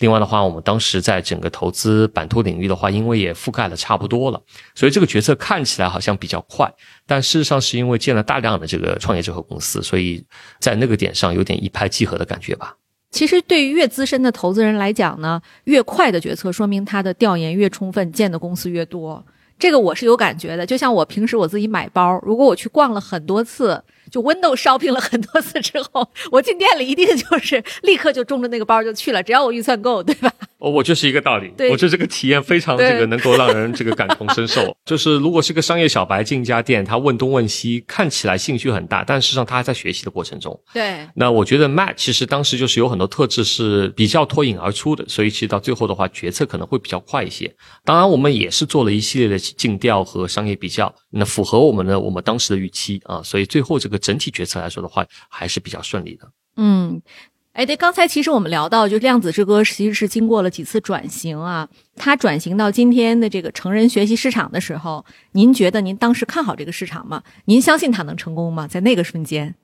另外的话，我们当时在整个投资版图领域的话，因为也覆盖的差不多了，所以这个决策看起来好像比较快，但事实上是因为建了大量的这个创业者和公司，所以在那个点上有点一拍即合的感觉吧。其实对于越资深的投资人来讲呢，越快的决策说明他的调研越充分，建的公司越多。这个我是有感觉的。就像我平时我自己买包，如果我去逛了很多次，就 window shopping 了很多次之后，我进店里一定就是立刻就中着那个包就去了，只要我预算够，对吧？哦，我就是一个道理。对我觉得这个体验非常这个能够让人这个感同身受。就是如果是个商业小白进一家店，他问东问西，看起来兴趣很大，但事实上他还在学习的过程中。对，那我觉得 Matt 其实当时就是有很多特质是比较脱颖而出的，所以其实到最后的话，决策可能会比较快一些。当然，我们也是做了一系列的尽调和商业比较，那符合我们的我们当时的预期啊，所以最后这个整体决策来说的话，还是比较顺利的。嗯，哎，对，刚才其实我们聊到，就量子之歌其实是经过了几次转型啊。它转型到今天的这个成人学习市场的时候，您觉得您当时看好这个市场吗？您相信它能成功吗？在那个瞬间，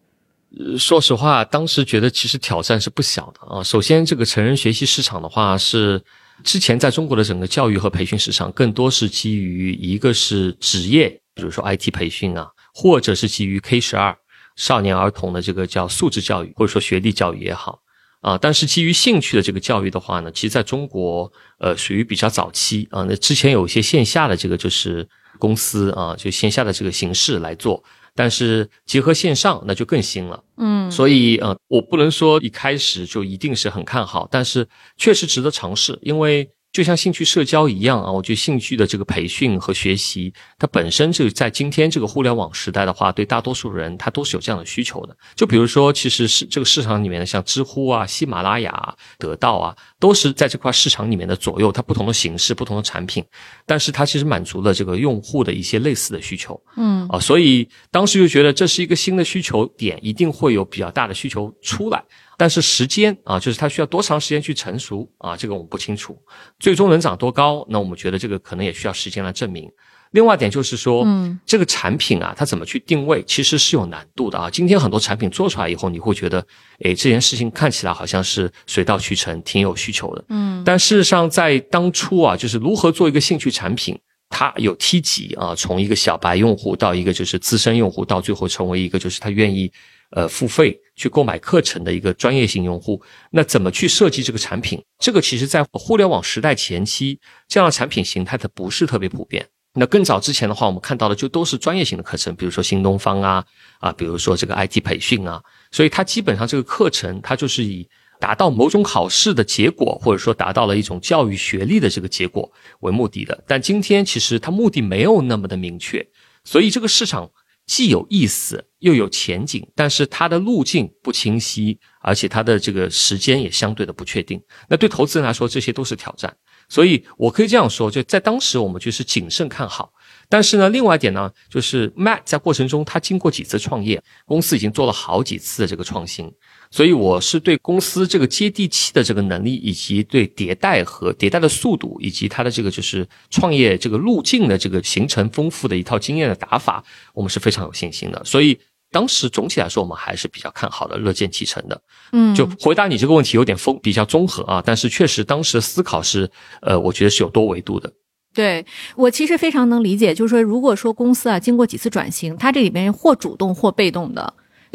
说实话，当时觉得其实挑战是不小的啊。首先，这个成人学习市场的话是之前在中国的整个教育和培训市场，更多是基于一个是职业，比如说 IT 培训啊，或者是基于 K 十二少年儿童的这个叫素质教育，或者说学历教育也好啊。但是基于兴趣的这个教育的话呢，其实在中国呃属于比较早期啊。那之前有一些线下的这个就是公司啊，就线下的这个形式来做。但是结合线上，那就更新了。嗯所以呃，我不能说一开始就一定是很看好，但是确实值得尝试，因为就像兴趣社交一样啊，我觉得兴趣的这个培训和学习，它本身就在今天这个互联网时代的话，对大多数人他都是有这样的需求的。就比如说，其实是这个市场里面的像知乎啊、喜马拉雅、得到啊，都是在这块市场里面的左右，它不同的形式、不同的产品，但是它其实满足了这个用户的一些类似的需求。嗯啊，所以当时就觉得这是一个新的需求点，一定会有比较大的需求出来。但是时间啊，就是它需要多长时间去成熟啊，这个我们不清楚。最终能涨多高，那我们觉得这个可能也需要时间来证明。另外一点就是说，嗯，这个产品啊，它怎么去定位，其实是有难度的啊。今天很多产品做出来以后，你会觉得，诶，这件事情看起来好像是水到渠成，挺有需求的。嗯但事实上，在当初啊，就是如何做一个兴趣产品，它有梯级啊，从一个小白用户到一个就是资深用户，到最后成为一个就是他愿意呃付费去购买课程的一个专业性用户。那怎么去设计这个产品？这个其实在互联网时代前期，这样的产品形态它不是特别普遍。那更早之前的话，我们看到的就都是专业性的课程，比如说新东方啊啊，比如说这个 IT 培训啊，所以它基本上这个课程它就是以达到某种考试的结果，或者说达到了一种教育学历的这个结果为目的的。但今天其实它目的没有那么的明确，所以这个市场既有意思又有前景，但是它的路径不清晰，而且它的这个时间也相对的不确定。那对投资人来说，这些都是挑战。所以我可以这样说，就在当时我们就是谨慎看好。但是呢，另外一点呢，就是 Matt 在过程中他经过几次创业，公司已经做了好几次的这个创新，所以我是对公司这个接地气的这个能力，以及对迭代和迭代的速度，以及它的这个就是创业这个路径的这个形成丰富的一套经验的打法，我们是非常有信心的。所以当时总体来说，我们还是比较看好的，乐见其成的。嗯，就回答你这个问题有点丰比较综合啊，但是确实当时的思考是，呃，我觉得是有多维度的。对我其实非常能理解，就是说，如果说公司啊经过几次转型，它这里面或主动或被动的，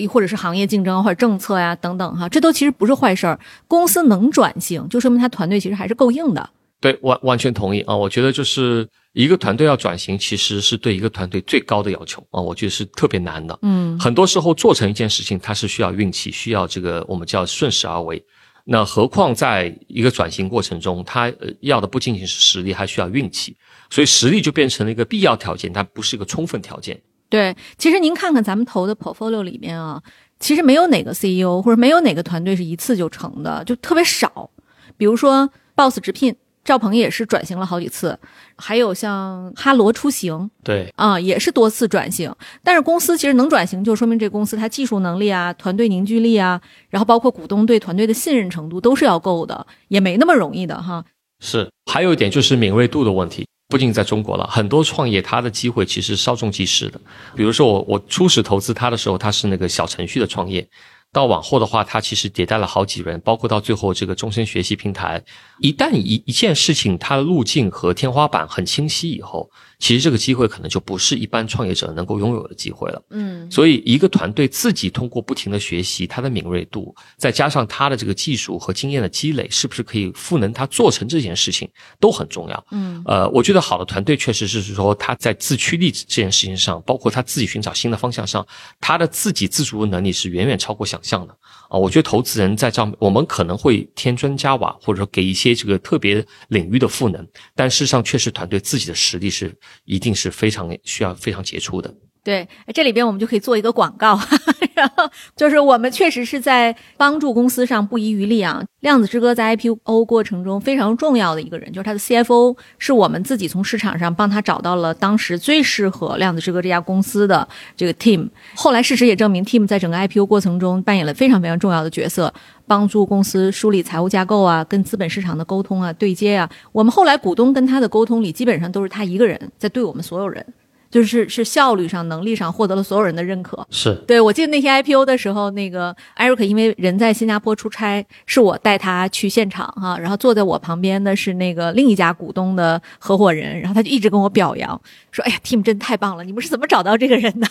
或者是行业竞争或者政策呀、等等哈，这都其实不是坏事儿。公司能转型，就说明他团队其实还是够硬的。对，完完全同意啊！我觉得就是一个团队要转型，其实是对一个团队最高的要求啊，我觉得是特别难的。嗯很多时候做成一件事情，它是需要运气，需要这个我们叫顺势而为。那何况在一个转型过程中，他呃要的不仅仅是实力，还需要运气。所以实力就变成了一个必要条件，它不是一个充分条件。对，其实您看看咱们投的 portfolio 里面啊，其实没有哪个 CEO 或者没有哪个团队是一次就成的，就特别少。比如说 Boss 直聘，赵鹏也是转型了好几次，还有像哈罗出行，对啊，也是多次转型。但是公司其实能转型，就说明这公司它技术能力啊、团队凝聚力啊，然后包括股东对团队的信任程度都是要够的，也没那么容易的哈。是，还有一点就是敏锐度的问题。不仅在中国了，很多创业它的机会其实稍纵即逝的。比如说我我初始投资它的时候，它是那个小程序的创业。到往后的话，它其实迭代了好几轮，包括到最后这个终身学习平台。一旦一一件事情它的路径和天花板很清晰以后，其实这个机会可能就不是一般创业者能够拥有的机会了。嗯，所以一个团队自己通过不停的学习，他的敏锐度，再加上他的这个技术和经验的积累，是不是可以赋能他做成这件事情，都很重要。嗯，呃，我觉得好的团队确实是说他在自驱力这件事情上，包括他自己寻找新的方向上，他的自给自足的能力是远远超过想象的。啊，我觉得投资人在这我们可能会添砖加瓦，或者说给一些这个特别领域的赋能，但事实上确实团队自己的实力是一定是非常需要非常杰出的。对，这里边我们就可以做一个广告，然后就是我们确实是在帮助公司上不遗余力啊。量子之歌在 IPO 过程中非常重要的一个人，就是他的 CFO，是我们自己从市场上帮他找到了当时最适合量子之歌这家公司的这个 team。后来事实也证明，team 在整个 IPO 过程中扮演了非常非常重要的角色，帮助公司梳理财务架构啊，跟资本市场的沟通啊、对接啊。我们后来股东跟他的沟通里，基本上都是他一个人在对我们所有人。就是是效率上、能力上获得了所有人的认可。是对，我记得那天 IPO 的时候，那个艾瑞克因为人在新加坡出差，是我带他去现场哈，然后坐在我旁边的是那个另一家股东的合伙人，然后他就一直跟我表扬，说：“哎呀，Team 真太棒了，你们是怎么找到这个人的？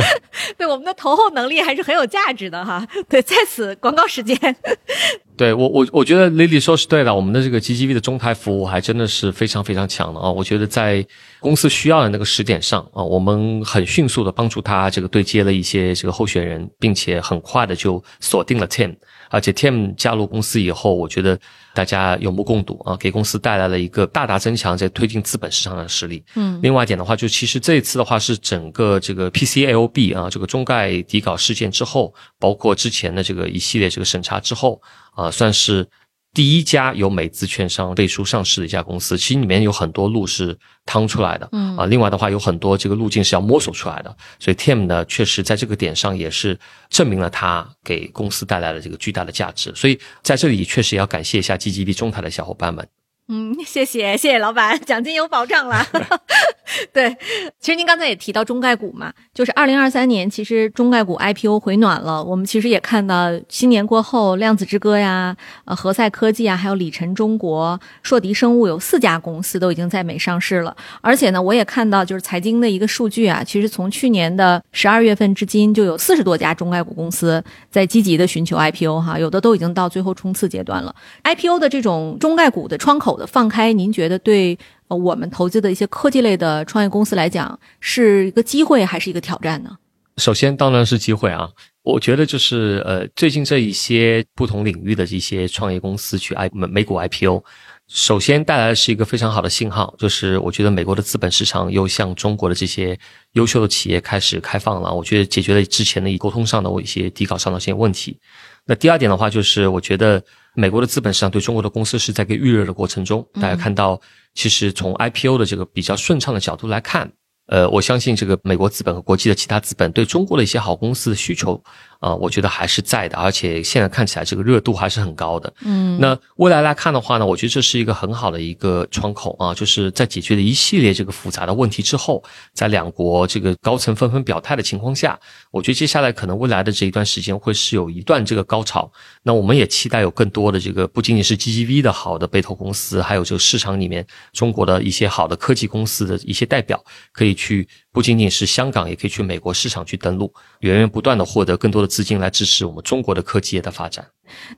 对我们的投后能力还是很有价值的哈。”对，在此广告时间。对我我我觉得 Lily 说是对的，我们的这个 GGV 的中台服务还真的是非常非常强的啊！我觉得在公司需要的那个时点上啊，我们很迅速的帮助他这个对接了一些这个候选人，并且很快的就锁定了 Tim。而且 Tim 加入公司以后，我觉得大家有目共睹啊，给公司带来了一个大大增强在推进资本市场的实力。嗯，另外一点的话，就其实这一次的话是整个这个 PCAOB 啊，这个中概底稿事件之后，包括之前的这个一系列这个审查之后啊，算是。第一家由美资券商背书上市的一家公司，其实里面有很多路是趟出来的，嗯啊，另外的话有很多这个路径是要摸索出来的，所以 Tim 呢，确实在这个点上也是证明了他给公司带来了这个巨大的价值，所以在这里确实也要感谢一下 GGB 中台的小伙伴们。嗯，谢谢谢谢老板，奖金有保障了。对，其实您刚才也提到中概股嘛，就是二零二三年，其实中概股 IPO 回暖了。我们其实也看到新年过后，量子之歌呀、呃，何赛科技啊，还有里晨中国、硕迪生物有四家公司都已经在美上市了。而且呢，我也看到就是财经的一个数据啊，其实从去年的十二月份至今，就有四十多家中概股公司在积极的寻求 IPO 哈，有的都已经到最后冲刺阶段了。IPO 的这种中概股的窗口。放开，您觉得对呃我们投资的一些科技类的创业公司来讲，是一个机会还是一个挑战呢？首先当然是机会啊，我觉得就是呃最近这一些不同领域的这些创业公司去 I 美美股 IPO，首先带来的是一个非常好的信号，就是我觉得美国的资本市场又向中国的这些优秀的企业开始开放了，我觉得解决了之前的沟通上的我一些底稿上的一些问题。那第二点的话，就是我觉得。美国的资本市场对中国的公司是在一个预热的过程中，大家看到，其实从 IPO 的这个比较顺畅的角度来看。呃，我相信这个美国资本和国际的其他资本对中国的一些好公司的需求啊，我觉得还是在的，而且现在看起来这个热度还是很高的。嗯，那未来来看的话呢，我觉得这是一个很好的一个窗口啊，就是在解决了一系列这个复杂的问题之后，在两国这个高层纷纷表态的情况下，我觉得接下来可能未来的这一段时间会是有一段这个高潮。那我们也期待有更多的这个不仅仅是 GGV 的好的被投公司，还有这个市场里面中国的一些好的科技公司的一些代表可以。去不仅仅是香港，也可以去美国市场去登陆，源源不断的获得更多的资金来支持我们中国的科技业的发展。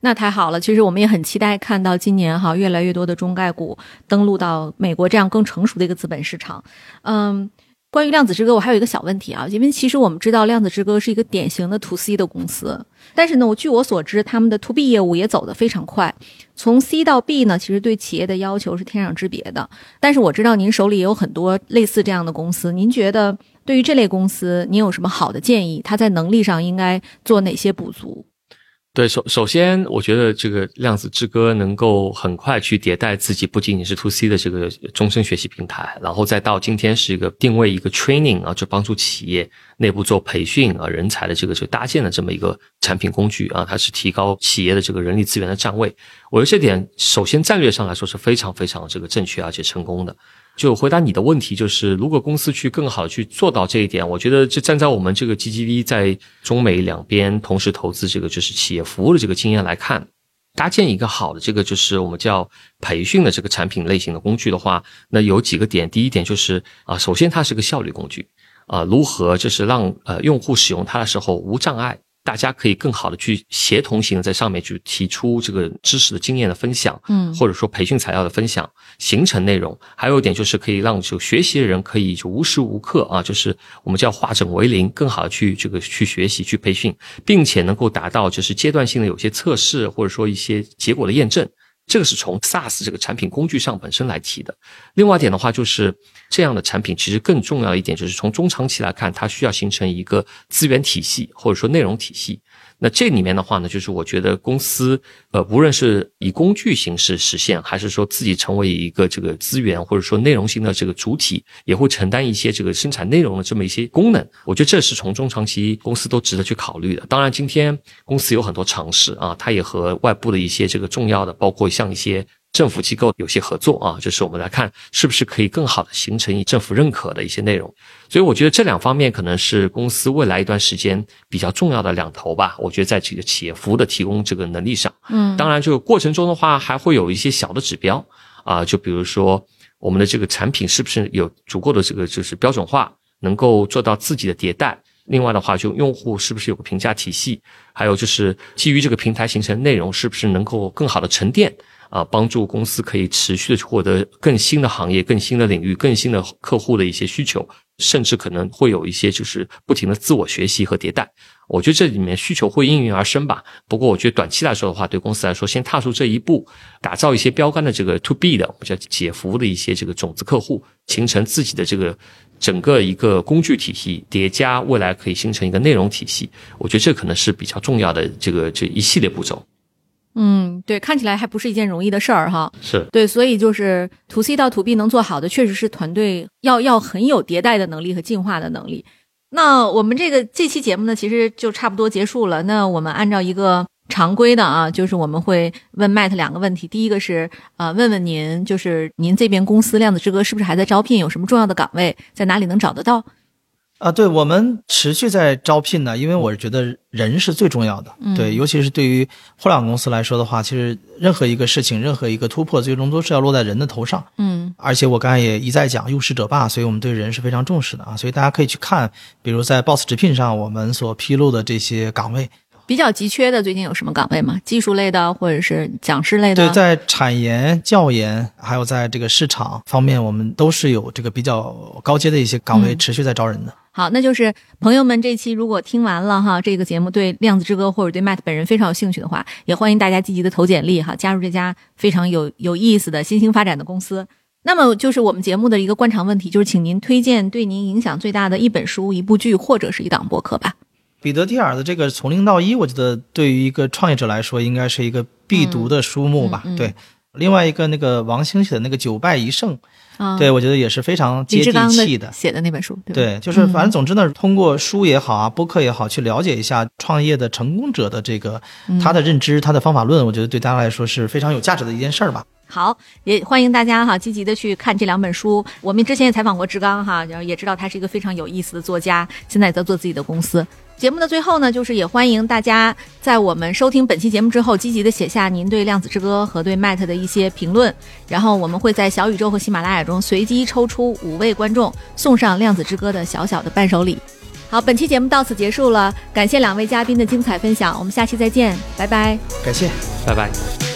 那太好了，其实我们也很期待看到今年哈越来越多的中概股登陆到美国这样更成熟的一个资本市场。嗯。关于量子之歌，我还有一个小问题啊，因为其实我们知道量子之歌是一个典型的 to C 的公司，但是呢，我据我所知，他们的 to B 业务也走得非常快，从 C 到 B 呢，其实对企业的要求是天壤之别的。但是我知道您手里也有很多类似这样的公司，您觉得对于这类公司，您有什么好的建议？它在能力上应该做哪些补足？对，首首先，我觉得这个量子之歌能够很快去迭代自己，不仅仅是 to C 的这个终身学习平台，然后再到今天是一个定位一个 training 啊，就帮助企业内部做培训啊人才的这个就搭建的这么一个产品工具啊，它是提高企业的这个人力资源的站位。我觉得这点首先战略上来说是非常非常这个正确而且成功的。就回答你的问题，就是如果公司去更好去做到这一点，我觉得就站在我们这个 GGV 在中美两边同时投资这个就是企业服务的这个经验来看，搭建一个好的这个就是我们叫培训的这个产品类型的工具的话，那有几个点，第一点就是啊，首先它是个效率工具，啊，如何就是让呃用户使用它的时候无障碍。大家可以更好的去协同型的在上面去提出这个知识的经验的分享，嗯，或者说培训材料的分享，形成内容。还有一点就是可以让就学习的人可以就无时无刻啊，就是我们叫化整为零，更好的去这个去学习去培训，并且能够达到就是阶段性的有些测试或者说一些结果的验证。这个是从 SaaS 这个产品工具上本身来提的。另外一点的话，就是这样的产品其实更重要一点，就是从中长期来看，它需要形成一个资源体系或者说内容体系。那这里面的话呢，就是我觉得公司，呃，无论是以工具形式实现，还是说自己成为一个这个资源或者说内容型的这个主体，也会承担一些这个生产内容的这么一些功能。我觉得这是从中长期公司都值得去考虑的。当然，今天公司有很多尝试啊，它也和外部的一些这个重要的，包括像一些。政府机构有些合作啊，就是我们来看是不是可以更好的形成以政府认可的一些内容。所以我觉得这两方面可能是公司未来一段时间比较重要的两头吧。我觉得在这个企业服务的提供这个能力上，嗯，当然这个过程中的话还会有一些小的指标啊，就比如说我们的这个产品是不是有足够的这个就是标准化，能够做到自己的迭代。另外的话，就用户是不是有个评价体系，还有就是基于这个平台形成内容是不是能够更好的沉淀。啊，帮助公司可以持续的去获得更新的行业、更新的领域、更新的客户的一些需求，甚至可能会有一些就是不停的自我学习和迭代。我觉得这里面需求会应运而生吧。不过，我觉得短期来说的话，对公司来说，先踏出这一步，打造一些标杆的这个 to B 的，我们叫企业服务的一些这个种子客户，形成自己的这个整个一个工具体系，叠加未来可以形成一个内容体系。我觉得这可能是比较重要的这个这一系列步骤。嗯，对，看起来还不是一件容易的事儿哈。是对，所以就是 to C 到 to B 能做好的，确实是团队要要很有迭代的能力和进化的能力。那我们这个这期节目呢，其实就差不多结束了。那我们按照一个常规的啊，就是我们会问 Matt 两个问题。第一个是呃，问问您，就是您这边公司量子之歌是不是还在招聘？有什么重要的岗位，在哪里能找得到？啊，对我们持续在招聘呢，因为我觉得人是最重要的，对，尤其是对于互联网公司来说的话，其实任何一个事情，任何一个突破，最终都是要落在人的头上，嗯，而且我刚才也一再讲，用时者霸，所以我们对人是非常重视的啊，所以大家可以去看，比如在 Boss 直聘上我们所披露的这些岗位。比较急缺的最近有什么岗位吗？技术类的，或者是讲师类的？对，在产研、教研，还有在这个市场方面，我们都是有这个比较高阶的一些岗位持续在招人的。好，那就是朋友们，这期如果听完了哈，这个节目对量子之歌或者对 Matt 本人非常有兴趣的话，也欢迎大家积极的投简历哈，加入这家非常有有意思的新兴发展的公司。那么就是我们节目的一个惯常问题，就是请您推荐对您影响最大的一本书、一部剧或者是一档播客吧。彼得蒂尔的这个从零到一，我觉得对于一个创业者来说，应该是一个必读的书目吧。对，另外一个那个王兴写的那个九败一胜，对我觉得也是非常接地气的写的那本书。对，就是反正总之呢，通过书也好啊，播客也好，去了解一下创业的成功者的这个他的认知、他的方法论，我觉得对大家来说是非常有价值的一件事儿吧。好，也欢迎大家哈，积极的去看这两本书。我们之前也采访过志刚哈，然后也知道他是一个非常有意思的作家，现在在做自己的公司。节目的最后呢，就是也欢迎大家在我们收听本期节目之后，积极的写下您对量子之歌和对 Matt 的一些评论，然后我们会在小宇宙和喜马拉雅中随机抽出五位观众，送上量子之歌的小小的伴手礼。好，本期节目到此结束了，感谢两位嘉宾的精彩分享，我们下期再见，拜拜。感谢，拜拜。